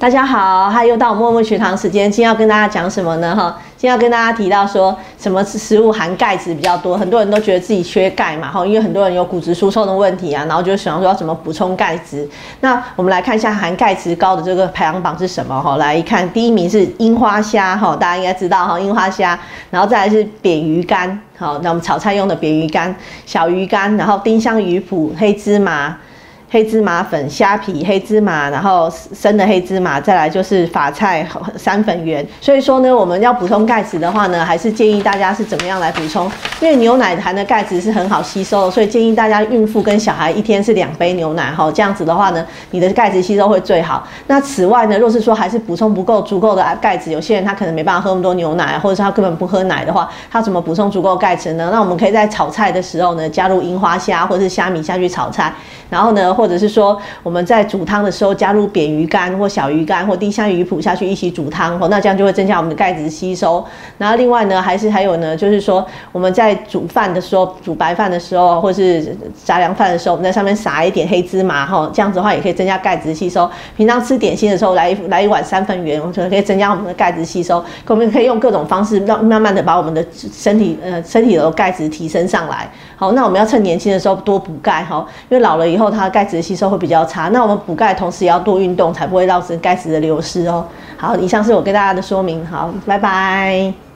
大家好，嗨，又到我默默学堂时间。今天要跟大家讲什么呢？哈，今天要跟大家提到说什么食物含钙质比较多，很多人都觉得自己缺钙嘛，哈，因为很多人有骨质疏松的问题啊，然后就想说要怎么补充钙质。那我们来看一下含钙质高的这个排行榜是什么？哈，来一看，第一名是樱花虾，哈，大家应该知道哈，樱花虾，然后再来是扁鱼干，好，那我们炒菜用的扁鱼干、小鱼干，然后丁香鱼脯、黑芝麻。黑芝麻粉、虾皮、黑芝麻，然后生的黑芝麻，再来就是法菜三粉圆。所以说呢，我们要补充钙质的话呢，还是建议大家是怎么样来补充？因为牛奶含的钙质是很好吸收的，所以建议大家孕妇跟小孩一天是两杯牛奶哈，这样子的话呢，你的钙质吸收会最好。那此外呢，若是说还是补充不够足够的钙质，有些人他可能没办法喝那么多牛奶，或者是他根本不喝奶的话，他怎么补充足够钙质呢？那我们可以在炒菜的时候呢，加入樱花虾或者是虾米下去炒菜，然后呢。或者是说我们在煮汤的时候加入扁鱼干或小鱼干或丁香鱼脯下去一起煮汤哦，那这样就会增加我们的钙质吸收。然后另外呢，还是还有呢，就是说我们在煮饭的时候，煮白饭的时候，或是杂粮饭的时候，我们在上面撒一点黑芝麻哈，这样子的话也可以增加钙质吸收。平常吃点心的时候，来一来一碗三分圆，我们可以增加我们的钙质吸收。我们可以用各种方式让慢慢的把我们的身体呃身体的钙质提升上来。好，那我们要趁年轻的时候多补钙哈，因为老了以后它的钙。吸收会比较差，那我们补钙同时也要多运动，才不会造成钙质的流失哦。好，以上是我跟大家的说明，好，拜拜。